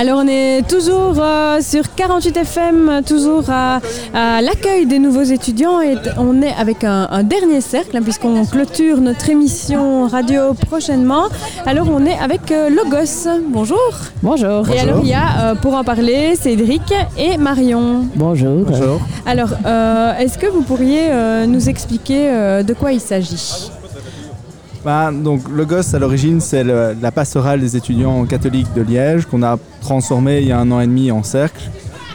Alors on est toujours euh, sur 48 FM, toujours à, à l'accueil des nouveaux étudiants et on est avec un, un dernier cercle hein, puisqu'on clôture notre émission radio prochainement. Alors on est avec euh, Logos. Bonjour. Bonjour. Et alors il y a euh, pour en parler Cédric et Marion. Bonjour. Bonjour. Alors euh, est-ce que vous pourriez euh, nous expliquer euh, de quoi il s'agit? Bah, donc, Logos, à l'origine, c'est le- la pastorale des étudiants catholiques de Liège qu'on a transformé il y a un an et demi en cercle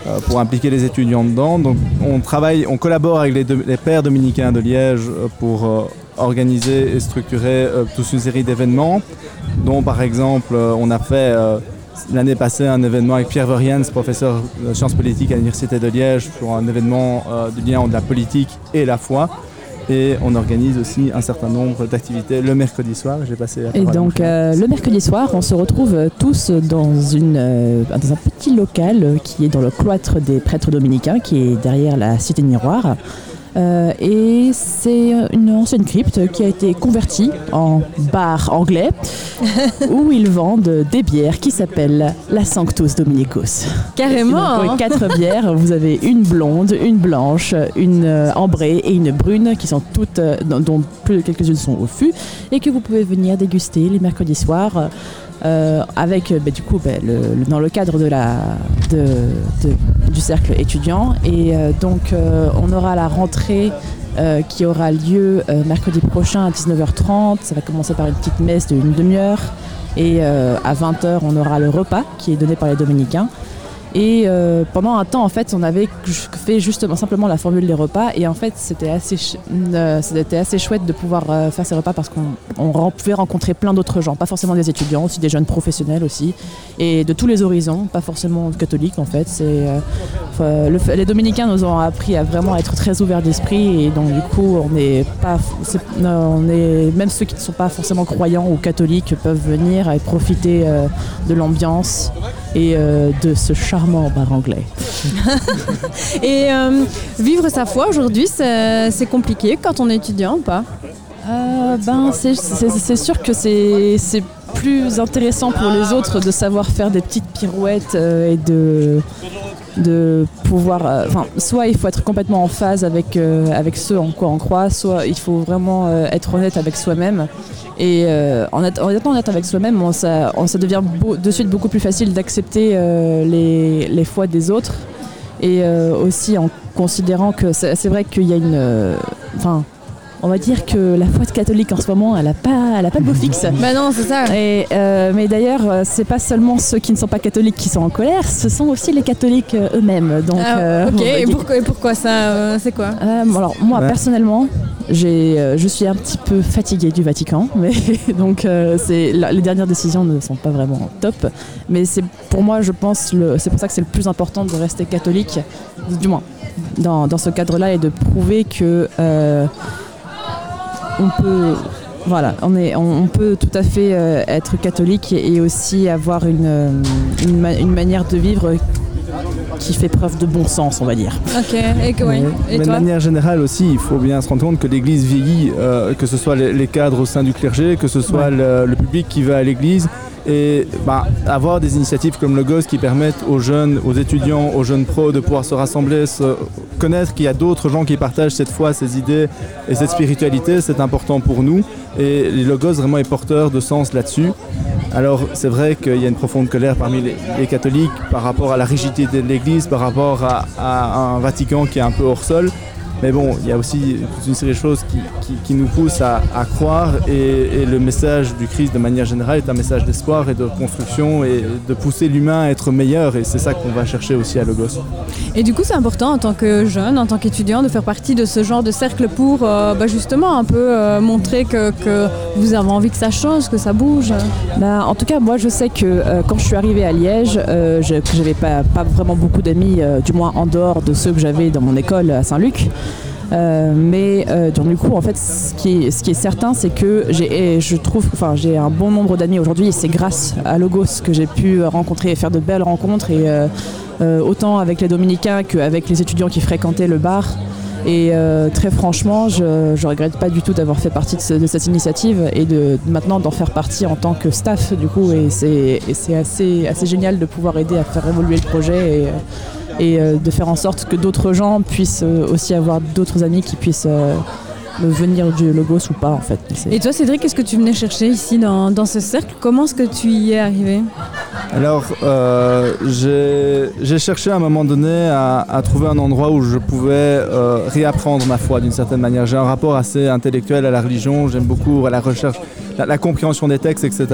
euh, pour impliquer les étudiants dedans. Donc, on travaille, on collabore avec les, pères dominicains de Liège euh, pour euh, organiser et structurer toute une série d'événements, dont par exemple, on a fait l'année passée un événement avec Pierre Veriens, professeur de sciences politiques à l'Université de Liège, pour un événement du lien entre la politique et la foi. Et on organise aussi un certain nombre d'activités le mercredi soir. J'ai passé la Et donc euh, le mercredi soir, on se retrouve tous dans, une, euh, dans un petit local qui est dans le cloître des prêtres dominicains, qui est derrière la cité miroir. Euh, et c'est une ancienne crypte qui a été convertie en bar anglais où ils vendent des bières qui s'appellent la Sanctus Dominicus. Carrément. Donc, quatre bières, vous avez une blonde, une blanche, une euh, ambrée et une brune qui sont toutes, euh, dont- quelques-unes sont au fût et que vous pouvez venir déguster les mercredis soirs. Euh, avec euh, bah, du coup bah, dans le cadre du cercle étudiant. Et euh, donc on aura la rentrée qui aura lieu mercredi prochain à 19h30 ça va commencer par une petite messe d'une demi-heure. Et à 20h on aura le repas qui est donné par les dominicains et euh, pendant un temps, en fait, on avait fait justement simplement la formule des repas. Et en fait, c'était assez, euh, assez chouette de pouvoir euh, faire ces repas parce qu'on pouvait rencontrer plein d'autres gens, pas forcément des étudiants, aussi des jeunes professionnels aussi, et de tous les horizons, pas forcément catholiques en fait. Les dominicains nous ont appris à vraiment être très ouverts d'esprit et donc du coup, on n'est pas, on est, même ceux qui ne sont pas forcément croyants ou catholiques peuvent venir et profiter de l'ambiance et euh, de ce charmant bar anglais. Et euh, vivre sa foi aujourd'hui, c'est c'est compliqué quand on est étudiant ou pas? Euh, ben, c'est- c'est c'est sûr que c'est c'est plus intéressant pour les autres de savoir faire des petites pirouettes euh, et de, de pouvoir. euh, soit il faut être complètement en phase avec, euh, avec ceux en quoi on croit, soit il faut vraiment euh, être honnête avec soi-même. Et en, étant honnête avec soi-même, ça, devient de suite beaucoup plus facile d'accepter les, les foi des autres. Et aussi en considérant que c'est vrai qu'il y a une. Enfin, on va dire que la foi catholique en ce moment, elle n'a pas, elle a pas de beau fixe. Bah non, c'est ça. Et, euh, mais d'ailleurs, euh, c'est pas seulement ceux qui ne sont pas catholiques qui sont en colère, ce sont aussi les catholiques euh, eux-mêmes. Donc, Ah, euh, ok, et pourquoi, et pourquoi ça euh, C'est quoi Euh, alors moi Ouais. personnellement, j'ai, euh, je suis un petit peu fatiguée du Vatican, mais donc euh, les dernières décisions ne sont pas vraiment top. Mais c'est pour moi, je pense, le- c'est pour ça que c'est le plus important de rester catholique, du moins dans, dans ce cadre-là, et de prouver que euh, on peut. Voilà, on, est, on, on peut tout à fait euh, être catholique et, et aussi avoir une, euh, une, ma- une manière de vivre qui fait preuve de bon sens, on va dire. Ok, et, que- oui. et Mais de manière générale aussi, il faut bien se rendre compte que l'Église vieillit, euh, que ce soit les, les cadres au sein du clergé, que ce soit le, le public qui va à l'Église. Et bah, avoir des initiatives comme le GOS qui permettent aux jeunes, aux étudiants, aux jeunes pros de pouvoir se rassembler, se connaître qu'il y a d'autres gens qui partagent cette foi, ces idées et cette spiritualité, c'est important pour nous. Et le GOS vraiment est porteur de sens là-dessus. Alors c'est vrai qu'il y a une profonde colère parmi les, catholiques par rapport à la rigidité de l'Église, par rapport à un Vatican qui est un peu hors sol. Mais bon, il y a aussi toute une série de choses qui, qui- qui nous poussent à, à croire et, et le message du Christ de manière générale est un message d'espoir et de construction et de pousser l'humain à être meilleur et c'est ça qu'on va chercher aussi à Logos. Et du coup, c'est important en tant que jeune, en tant qu'étudiant, de faire partie de ce genre de cercle pour euh, bah, justement un peu euh, montrer que, que vous avez envie que ça change, que ça bouge. Bah, en tout cas, moi, je sais que euh, quand je suis arrivée à Liège, euh, je n'avais pas, pas vraiment beaucoup d'amis, euh, du moins en dehors de ceux que j'avais dans mon école à Saint-Luc. Euh, mais euh, du coup, en fait, ce qui est, certain, c'est que j'ai, je trouve, enfin, j'ai un bon nombre d'amis aujourd'hui, et c'est grâce à Logos que j'ai pu rencontrer et faire de belles rencontres, et euh, autant avec les Dominicains qu'avec les étudiants qui fréquentaient le bar. Et très franchement, je ne regrette pas du tout d'avoir fait partie de, ce- de cette initiative et de maintenant d'en faire partie en tant que staff du coup. Et c'est assez, génial de pouvoir aider à faire évoluer le projet et, et euh, de faire en sorte que d'autres gens puissent euh, aussi avoir d'autres amis qui puissent euh, venir du Logos ou pas en fait. Et toi, Cédric, qu'est-ce que tu venais chercher ici dans, dans ce cercle? Comment est-ce que tu y es arrivé? Alors, euh, j'ai cherché à un moment donné à, à trouver un endroit où je pouvais euh, réapprendre ma foi d'une certaine manière. J'ai un rapport assez intellectuel à la religion, j'aime beaucoup la recherche, la, la compréhension des textes, etc.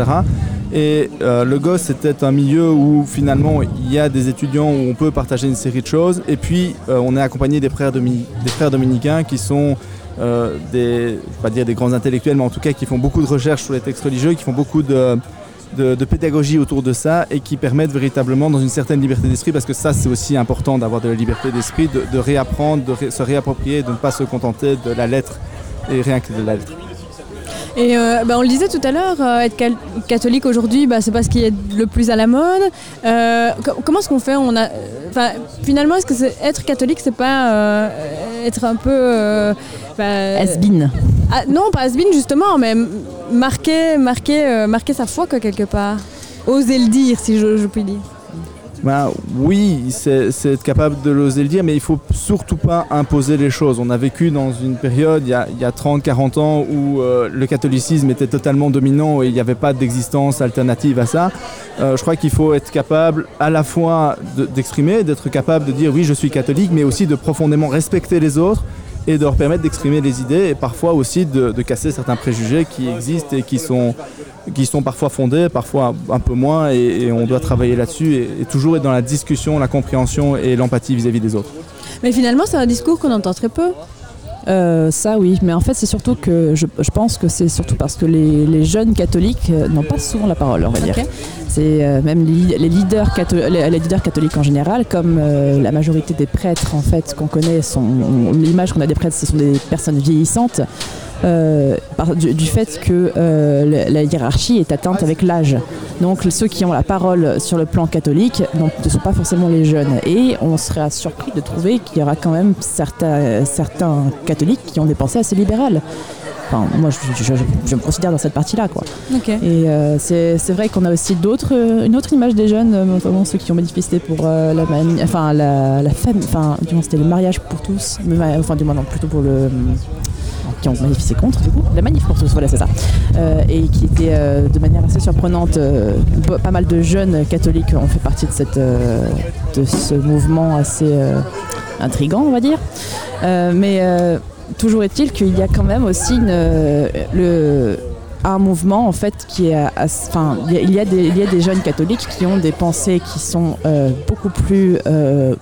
Et euh, le GOS, c'était un milieu où finalement il y a des étudiants où on peut partager une série de choses. Et puis, euh, on est accompagné des frères, dominicains qui sont euh, des, pas dire des grands intellectuels, mais en tout cas qui font beaucoup de recherches sur les textes religieux, qui font beaucoup de, pédagogie autour de ça et qui permettent véritablement dans une certaine liberté d'esprit, parce que ça c'est aussi important d'avoir de la liberté d'esprit, de, réapprendre, de se réapproprier, de ne pas se contenter de la lettre et rien que de la lettre. Et euh, bah, on le disait tout à l'heure, euh, être catholique aujourd'hui, bah, c'est pas ce qui est le plus à la mode. Euh, co- comment est-ce qu'on fait? On a, enfin, Finalement, est-ce que être catholique, c'est pas euh, être un peu. euh, bah, Has-been. ah, non, pas has justement, mais marquer, marquer, euh, marquer sa foi quoi, quelque part. Oser le dire, si je, je puis dire. Ben, oui, c'est être capable de l'oser le dire, mais il faut surtout pas imposer les choses. On a vécu dans une période, il y a, a 30-40 ans, où euh, le catholicisme était totalement dominant et il n'y avait pas d'existence alternative à ça. Euh, je crois qu'il faut être capable à la fois de- d'exprimer, d'être capable de dire oui, je suis catholique, mais aussi de profondément respecter les autres et de leur permettre d'exprimer les idées et parfois aussi de, casser certains préjugés qui existent et qui sont, qui sont parfois fondés, parfois un peu moins et, on doit travailler là-dessus et toujours être dans la discussion, la compréhension et l'empathie vis-à-vis des autres. Mais finalement, c'est un discours qu'on entend très peu. Euh, ça oui, mais en fait c'est surtout que je, je pense que c'est surtout parce que les, les jeunes catholiques euh, n'ont pas souvent la parole, on va dire. C'est euh, même les, les leaders les, les leaders catholiques en général, comme la majorité des prêtres en fait qu'on connaît, l'image qu'on a des prêtres, ce sont des personnes vieillissantes. Euh, par- du, du fait que euh, la, hiérarchie est atteinte avec l'âge. Donc ceux qui ont la parole sur le plan catholique ne sont pas forcément les jeunes. Et on serait surpris de trouver qu'il y aura quand même certains, certains catholiques qui ont des pensées assez libérales. Enfin, moi, je, je- je- je me considère dans cette partie-là, quoi. Et euh, c'est vrai qu'on a aussi d'autres, euh, une autre image des jeunes, euh, notamment ceux qui ont manifesté pour la, mani- enfin, la, la femme, enfin, du moins c'était le mariage pour tous, mais enfin, du moins non, plutôt pour le. Qui ont manifesté contre, du coup, la manif pour tous, voilà, c'est ça. Euh, et qui était euh, de manière assez surprenante, euh, pas- mal de jeunes catholiques ont fait partie de, cette, de ce mouvement assez intrigant, on va dire. Mais toujours est-il qu'il y a quand même aussi un mouvement en fait qui est, enfin, il y a- des, il y a des jeunes catholiques qui ont des pensées qui sont beaucoup plus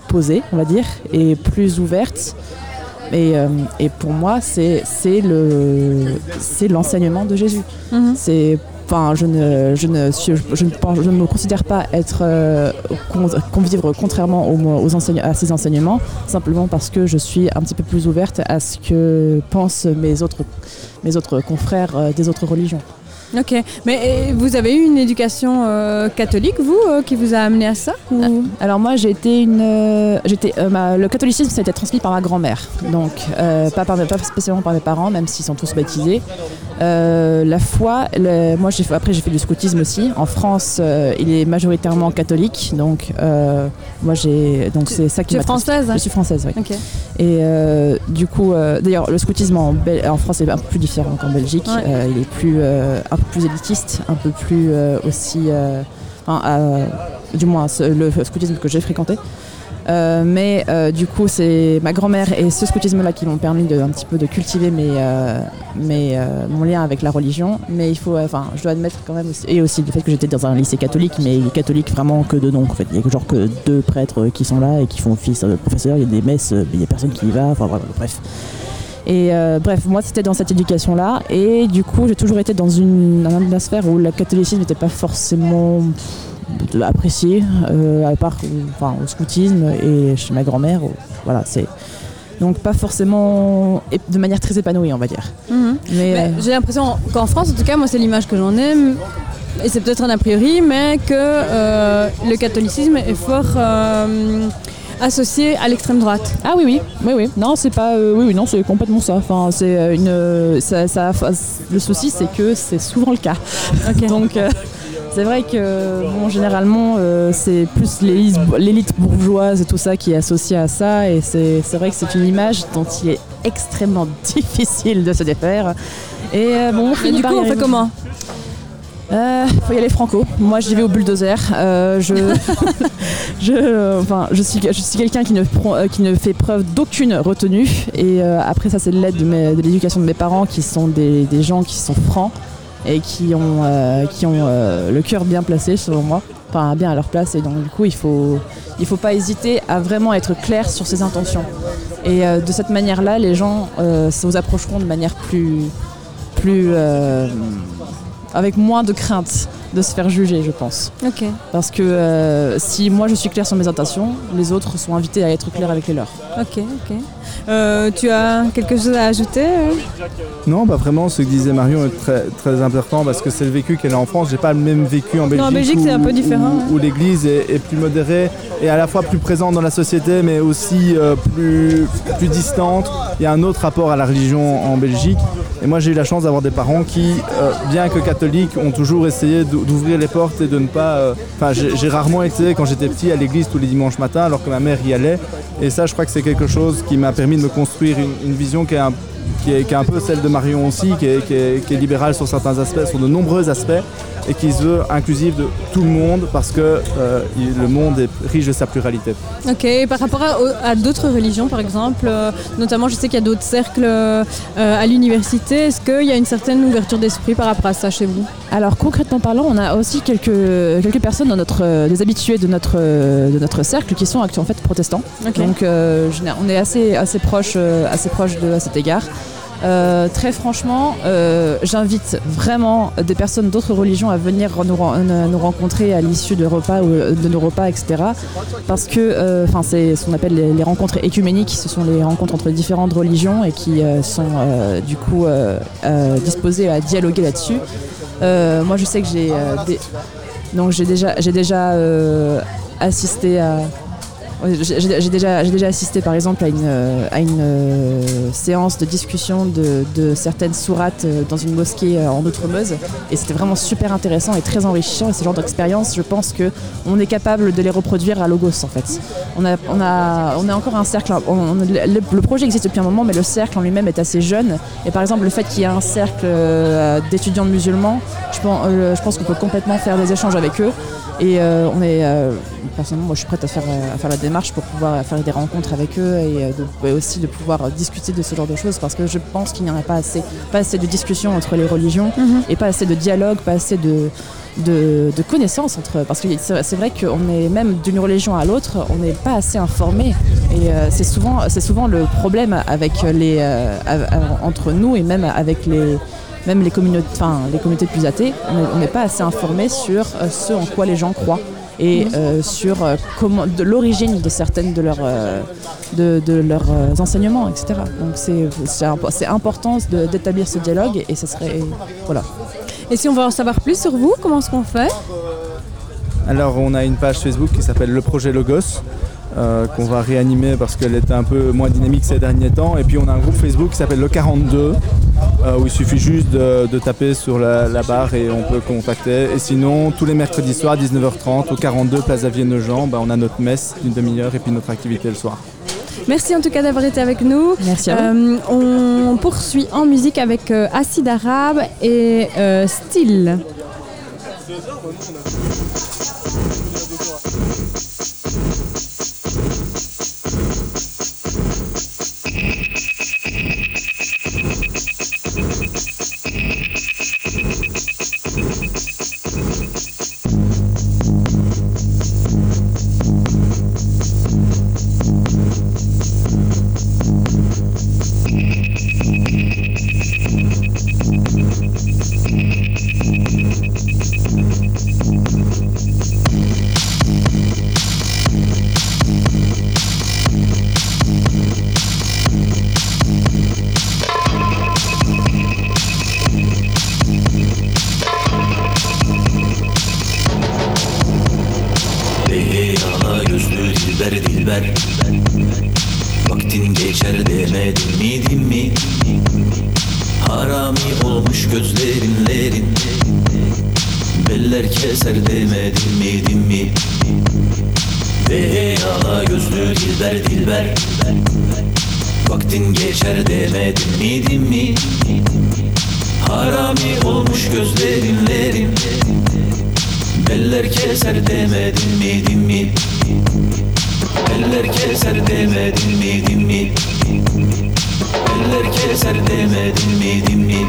posées, on va dire, et plus ouvertes. Et, euh, et pour moi, c'est c'est le c'est l'enseignement de Jésus. C'est Enfin, je ne, je ne, suis- je ne, pense- je ne me considère pas être euh, con- convivre contrairement aux, aux enseigne- à ces enseignements, simplement parce que je suis un petit peu plus ouverte à ce que pensent mes autres, mes autres confrères euh, des autres religions. Ok. Mais vous avez eu une éducation euh, catholique, vous, euh, qui vous a amené à ça ou- Alors moi, j'ai été une, euh, j'étais, euh, ma- le catholicisme, ça a été transmis par ma grand-mère, donc pas, par, pas spécialement par mes parents, même s'ils sont tous baptisés. La foi, le- moi, j'ai après j'ai fait du scoutisme aussi. En France, il est majoritairement catholique, donc moi j'ai, donc c'est ça qui Tu es m'a française hein? Je suis française, oui. Et du coup, d'ailleurs, le scoutisme en, France est un peu plus différent qu'en Belgique. Ouais. Il est plus, plus élitiste, un peu plus euh, aussi. euh, euh, du moins, le scoutisme que j'ai fréquenté. Mais du coup, c'est ma grand-mère et ce scoutisme-là qui m'ont permis de, un petit peu de cultiver mes, mes, mon lien avec la religion. Mais il faut, enfin, je dois admettre quand même et aussi le fait que j'étais dans un lycée catholique, mais catholique vraiment que de nom. En fait, il y a genre que deux prêtres qui sont là et qui font office de professeur. Il y a des messes, mais il y a personne qui y va. Bref. Et euh, bref, moi c'était dans cette éducation-là, et du coup j'ai toujours été dans une, une atmosphère où le catholicisme n'était pas forcément apprécié, euh, à part enfin, au scoutisme et chez ma grand-mère. Voilà, c'est donc pas forcément de manière très épanouie, on va dire. Mhm. Mais, Mais euh, J'ai l'impression qu'en France, en tout cas, moi, c'est l'image que j'en ai. Et c'est peut-être un a priori, mais que euh, le catholicisme est fort. Associé à l'extrême droite. Ah oui, oui, oui, oui. Non, c'est pas. euh, oui, oui, non, c'est complètement ça. Enfin, c'est euh, une. euh, Ça, le souci, c'est que c'est souvent le cas. Donc, euh, c'est vrai que, bon, généralement, euh, c'est plus l'élite bourgeoise et tout ça qui est associée à ça. Et c'est c'est vrai que c'est une image dont il est extrêmement difficile de se défaire. Et euh, bon, on finit du par coup, on fait comment? Euh, faut y aller franco. Moi, j'y vais au bulldozer. Euh, je, je, euh, enfin, je suis, je suis quelqu'un qui ne, prend- euh, qui ne fait preuve d'aucune retenue. Et euh, après, ça, c'est de l'aide de, mes- de l'éducation de mes parents, qui sont des, des gens qui sont francs et qui ont, qui ont le cœur bien placé, selon moi. Enfin, bien à leur place. Et donc, du coup, il faut, il faut pas hésiter à vraiment être clair sur ses intentions. Et de cette manière-là, les gens se vous approcheront de manière plus, plus avec moins de crainte de se faire juger, je pense. Ok. Parce que euh, si moi je suis claire sur mes intentions, les autres sont invités à être clairs avec les leurs. Ok, ok. Euh, tu as quelque chose à ajouter euh Non, bah vraiment, ce que disait Marion est très, très important parce que c'est le vécu qu'elle a en France. J'ai pas le même vécu en Belgique. en Belgique, où- c'est un peu différent, Où, où l'église est, est plus modérée et à la fois plus présente dans la société, mais aussi euh, plus, plus distante. Il y a un autre rapport à la religion en Belgique. Et moi, j'ai eu la chance d'avoir des parents qui, euh, bien que catholiques, ont toujours essayé d'ou- d'ouvrir les portes et de ne pas. euh, Enfin, j'ai rarement été, quand j'étais petit, à l'église tous les dimanches matins, alors que ma mère y allait. Et ça, je crois que c'est quelque chose qui m'a permis de me construire une, une vision qui est, un, qui, est, qui est un peu celle de Marion aussi, qui est, qui est- qui est libérale sur certains aspects, sur de nombreux aspects, et qui se veut inclusive de tout le monde parce que euh, il- le monde est riche de sa pluralité. Ok, et par rapport à, au- à d'autres religions, par exemple, euh, notamment je sais qu'il y a d'autres cercles euh, à l'université, est-ce qu'il y a une certaine ouverture d'esprit par rapport à ça chez vous? Alors concrètement parlant, on a aussi quelques, quelques personnes dans notre, euh, des habitués de notre, euh, de notre cercle qui sont en fait protestants. Donc euh, on est assez, assez proche, euh, assez proche de à cet égard. Euh, très franchement, euh, j'invite vraiment des personnes d'autres religions à venir nous, euh, rencontrer à l'issue de repas ou de nos repas, etc. Parce que, c'est ce qu'on appelle les, rencontres écuméniques. Ce sont les rencontres entre différentes religions et qui sont du coup disposées à dialoguer là-dessus. Moi, je sais que j'ai déjà, j'ai déjà assisté à J'ai déjà, assisté par exemple à une, euh, euh, séance de discussion de, certaines sourates euh, dans une mosquée en Outre-Meuse et c'était vraiment super intéressant et très enrichissant. Et ce genre d'expérience je pense que on est capable de les reproduire à Logos en fait. On a, encore un cercle, le, projet existe depuis un moment mais le cercle en lui-même est assez jeune. Et par exemple le fait qu'il y ait un cercle d'étudiants musulmans, je pense, qu'on peut complètement faire des échanges avec eux. Et on est, personnellement, moi je suis prête à faire, à faire la démarche pour pouvoir faire des rencontres avec eux et, euh, de- et aussi de pouvoir discuter de ce genre de choses parce que je pense qu'il n'y en a pas assez. Pas assez de discussion entre les religions et pas assez de dialogue, pas assez de, de, de connaissances entre. Parce que c'est vrai qu'on est même d'une religion à l'autre, on n'est pas assez informé. Et euh, c'est souvent, c'est souvent le problème avec les, euh, entre nous et même avec les même les communautés, enfin, les communautés plus athées, on est- on n'est pas assez informé sur ce en quoi les gens croient et euh, sur euh, comment, de l'origine de certaines de leurs, euh, de, de leurs euh, enseignements, etc. Donc c'est, c'est, impo- c'est important d'établir ce dialogue et ce serait voilà. Et si on veut en savoir plus sur vous, comment est-ce qu'on fait? Alors, on a une page Facebook qui s'appelle Le Projet Logos. Euh, qu'on va réanimer parce qu'elle était un peu moins dynamique ces derniers temps. Et puis on a un groupe Facebook qui s'appelle le 42, euh, où il suffit juste de, de taper sur la, la barre et on peut contacter. Et sinon, tous les mercredis soirs, 19h30, au 42 Place Xavier Nogent, bah, on a notre messe d'une demi-heure et puis notre activité le soir. Merci en tout cas d'avoir été avec nous. Merci à vous. Euh, on poursuit en musique avec euh, Acide Arabe et euh, Style. ciddiyim Harami olmuş gözlerinlerin Eller keser demedin mi din mi? Eller keser demedin mi din mi? Eller keser demedin mi din mi?